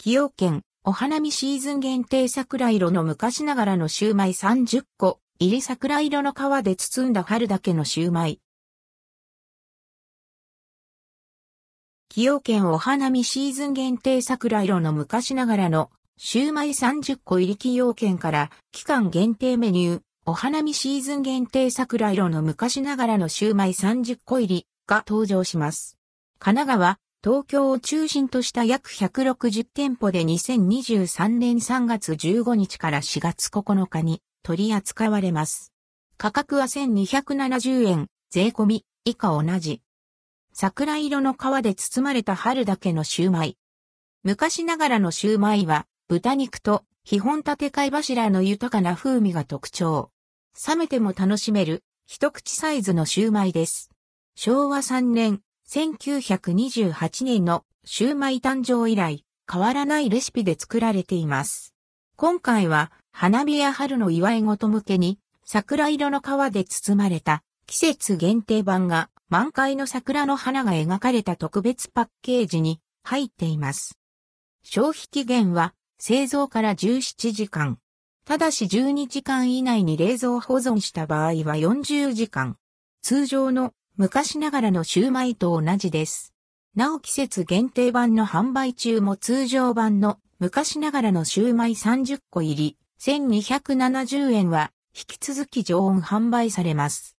崎陽軒、お花見シーズン限定桜色の昔ながらのシューマイ30個、入り桜色の皮で包んだ春だけのシューマイ。崎陽軒お花見シーズン限定桜色の昔ながらのシューマイ30個入り崎陽軒から期間限定メニュー、お花見シーズン限定桜色の昔ながらのシューマイ30個入りが登場します。神奈川、東京を中心とした約160店舗で2023年3月15日から4月9日に取り扱われます。価格は1270円、税込み、以下同じ。桜色の皮で包まれた春だけのシューマイ。昔ながらのシューマイは、豚肉と基本立貝柱の豊かな風味が特徴。冷めても楽しめる、一口サイズのシューマイです。昭和3年、1928年のシューマイ誕生以来、変わらないレシピで作られています。今回は、花火や春の祝い事向けに、桜色の皮で包まれた季節限定版が満開の桜の花が描かれた特別パッケージに入っています。消費期限は製造から17時間。ただし12時間以内に冷蔵保存した場合は40時間。通常の昔ながらのシューマイと同じです。なお季節限定版の販売中も通常版の昔ながらのシューマイ30個入り1270円は引き続き常温販売されます。